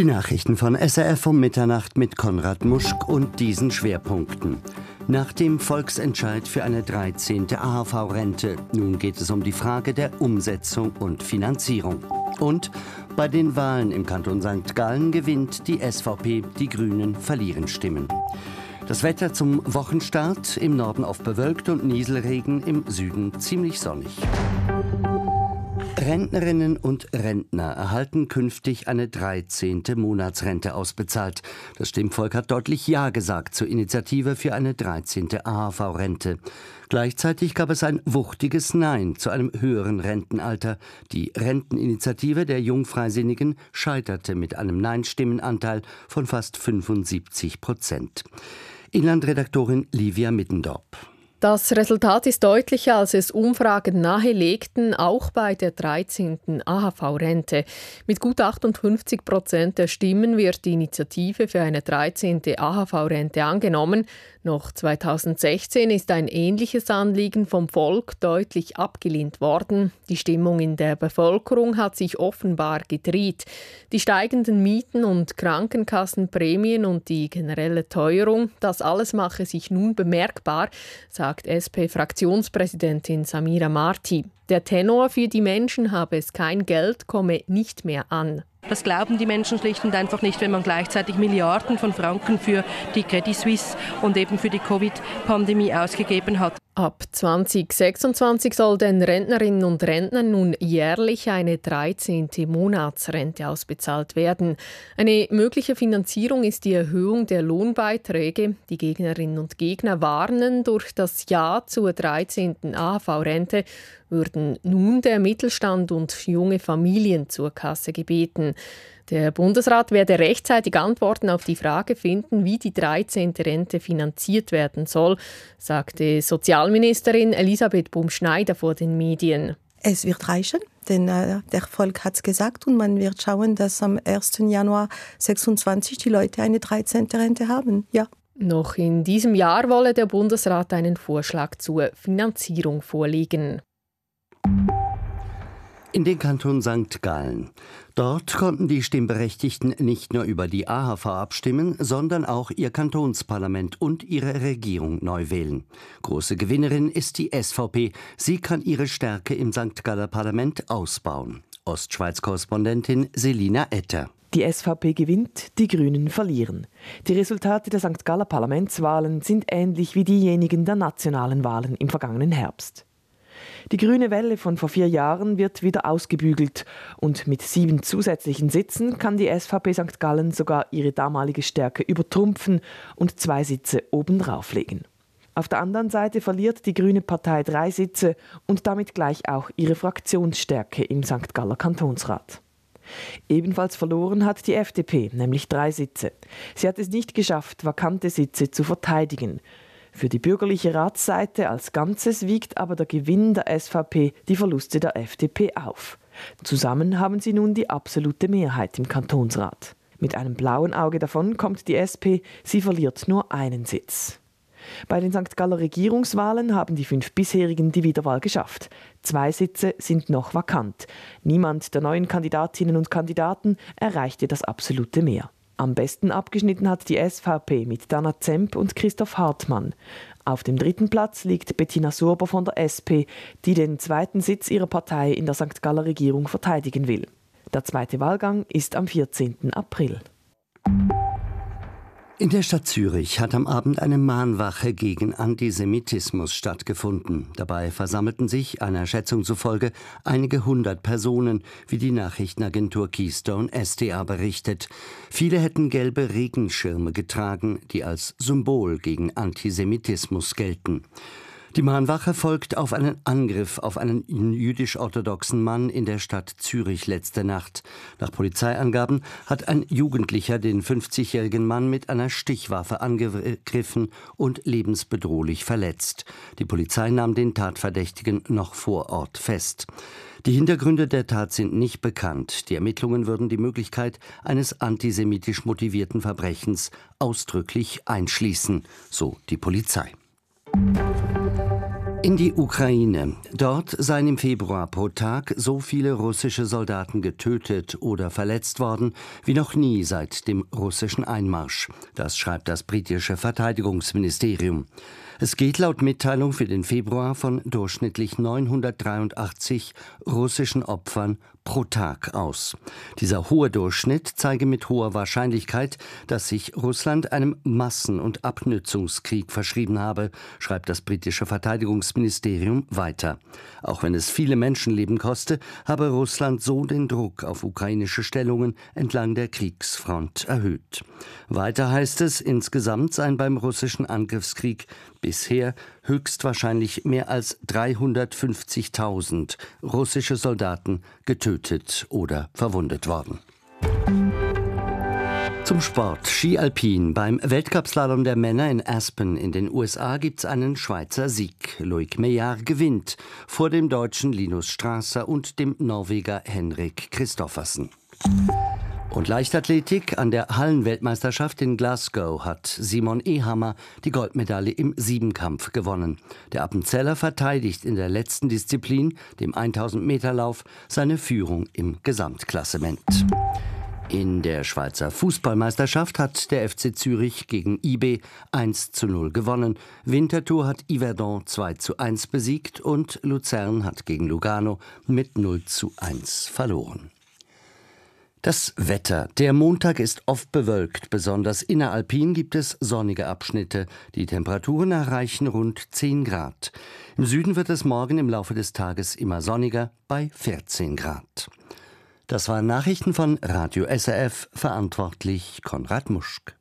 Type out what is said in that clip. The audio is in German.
Die Nachrichten von SRF um Mitternacht mit Konrad Muschk und diesen Schwerpunkten. Nach dem Volksentscheid für eine 13. AHV-Rente, nun geht es um die Frage der Umsetzung und Finanzierung. Und bei den Wahlen im Kanton St. Gallen gewinnt die SVP, die Grünen verlieren Stimmen. Das Wetter zum Wochenstart im Norden oft bewölkt und Nieselregen, im Süden ziemlich sonnig. Rentnerinnen und Rentner erhalten künftig eine 13. Monatsrente ausbezahlt. Das Stimmvolk hat deutlich Ja gesagt zur Initiative für eine 13. AHV-Rente. Gleichzeitig gab es ein wuchtiges Nein zu einem höheren Rentenalter. Die Renteninitiative der Jungfreisinnigen scheiterte mit einem Nein-Stimmenanteil von fast 75 Prozent. Inlandredaktorin Livia Mittendorp. Das Resultat ist deutlicher, als es Umfragen nahelegten, auch bei der 13. AHV-Rente. Mit gut 58 Prozent der Stimmen wird die Initiative für eine 13. AHV-Rente angenommen. Noch 2016 ist ein ähnliches Anliegen vom Volk deutlich abgelehnt worden. Die Stimmung in der Bevölkerung hat sich offenbar gedreht. Die steigenden Mieten und Krankenkassenprämien und die generelle Teuerung, das alles mache sich nun bemerkbar, sagt SP-Fraktionspräsidentin Samira Marti. Der Tenor für die Menschen habe es kein Geld, komme nicht mehr an. Das glauben die Menschen schlicht und einfach nicht, wenn man gleichzeitig Milliarden von Franken für die Credit Suisse und eben für die Covid-Pandemie ausgegeben hat. Ab 2026 soll den Rentnerinnen und Rentnern nun jährlich eine 13. Monatsrente ausbezahlt werden. Eine mögliche Finanzierung ist die Erhöhung der Lohnbeiträge. Die Gegnerinnen und Gegner warnen, durch das Ja zur 13. AHV-Rente würden nun der Mittelstand und junge Familien zur Kasse gebeten. Der Bundesrat werde rechtzeitig Antworten auf die Frage finden, wie die 13. Rente finanziert werden soll, sagte Sozialministerin Elisabeth Bumschneider vor den Medien. Es wird reichen, denn äh, der Volk hat es gesagt und man wird schauen, dass am 1. Januar 26 die Leute eine 13. Rente haben. Ja. Noch in diesem Jahr wolle der Bundesrat einen Vorschlag zur Finanzierung vorlegen. In den Kanton St. Gallen. Dort konnten die Stimmberechtigten nicht nur über die AHV abstimmen, sondern auch ihr Kantonsparlament und ihre Regierung neu wählen. Große Gewinnerin ist die SVP. Sie kann ihre Stärke im St. Galler Parlament ausbauen. Ostschweiz-Korrespondentin Selina Etter. Die SVP gewinnt, die Grünen verlieren. Die Resultate der St. Galler Parlamentswahlen sind ähnlich wie diejenigen der nationalen Wahlen im vergangenen Herbst. Die grüne Welle von vor vier Jahren wird wieder ausgebügelt und mit sieben zusätzlichen Sitzen kann die SVP St. Gallen sogar ihre damalige Stärke übertrumpfen und zwei Sitze obendrauf legen. Auf der anderen Seite verliert die Grüne Partei drei Sitze und damit gleich auch ihre Fraktionsstärke im St. Galler Kantonsrat. Ebenfalls verloren hat die FDP, nämlich drei Sitze. Sie hat es nicht geschafft, vakante Sitze zu verteidigen. Für die bürgerliche Ratsseite als Ganzes wiegt aber der Gewinn der SVP die Verluste der FDP auf. Zusammen haben sie nun die absolute Mehrheit im Kantonsrat. Mit einem blauen Auge davon kommt die SP, sie verliert nur einen Sitz. Bei den St. Galler Regierungswahlen haben die fünf bisherigen die Wiederwahl geschafft. Zwei Sitze sind noch vakant. Niemand der neuen Kandidatinnen und Kandidaten erreichte das absolute Mehr. Am besten abgeschnitten hat die SVP mit Dana Zemp und Christoph Hartmann. Auf dem dritten Platz liegt Bettina Surber von der SP, die den zweiten Sitz ihrer Partei in der St. Galler Regierung verteidigen will. Der zweite Wahlgang ist am 14. April. In der Stadt Zürich hat am Abend eine Mahnwache gegen Antisemitismus stattgefunden. Dabei versammelten sich, einer Schätzung zufolge, einige hundert Personen, wie die Nachrichtenagentur Keystone SDA berichtet. Viele hätten gelbe Regenschirme getragen, die als Symbol gegen Antisemitismus gelten. Die Mahnwache folgt auf einen Angriff auf einen jüdisch-orthodoxen Mann in der Stadt Zürich letzte Nacht. Nach Polizeiangaben hat ein Jugendlicher den 50-jährigen Mann mit einer Stichwaffe angegriffen und lebensbedrohlich verletzt. Die Polizei nahm den Tatverdächtigen noch vor Ort fest. Die Hintergründe der Tat sind nicht bekannt. Die Ermittlungen würden die Möglichkeit eines antisemitisch motivierten Verbrechens ausdrücklich einschließen, so die Polizei. In die Ukraine. Dort seien im Februar pro Tag so viele russische Soldaten getötet oder verletzt worden wie noch nie seit dem russischen Einmarsch. Das schreibt das britische Verteidigungsministerium. Es geht laut Mitteilung für den Februar von durchschnittlich 983 russischen Opfern pro Tag aus. Dieser hohe Durchschnitt zeige mit hoher Wahrscheinlichkeit, dass sich Russland einem Massen- und Abnützungskrieg verschrieben habe, schreibt das britische Verteidigungsministerium weiter. Auch wenn es viele Menschenleben koste, habe Russland so den Druck auf ukrainische Stellungen entlang der Kriegsfront erhöht. Weiter heißt es, insgesamt seien beim russischen Angriffskrieg bisher höchstwahrscheinlich mehr als 350.000 russische Soldaten getötet oder verwundet worden. Zum Sport. Ski Alpin. Beim Weltcupslalom der Männer in Aspen in den USA gibt es einen Schweizer Sieg. Loic Meillard gewinnt vor dem deutschen Linus Strasser und dem Norweger Henrik Christoffersen. Und Leichtathletik an der Hallenweltmeisterschaft in Glasgow hat Simon Ehammer die Goldmedaille im Siebenkampf gewonnen. Der Appenzeller verteidigt in der letzten Disziplin, dem 1000 Meter Lauf, seine Führung im Gesamtklassement. In der Schweizer Fußballmeisterschaft hat der FC Zürich gegen IB 1 zu 0 gewonnen. Winterthur hat Yverdon 2 zu 1 besiegt und Luzern hat gegen Lugano mit 0 zu 1 verloren. Das Wetter. Der Montag ist oft bewölkt. Besonders inneralpin gibt es sonnige Abschnitte. Die Temperaturen erreichen rund 10 Grad. Im Süden wird es morgen im Laufe des Tages immer sonniger bei 14 Grad. Das waren Nachrichten von Radio SRF, verantwortlich Konrad Muschk.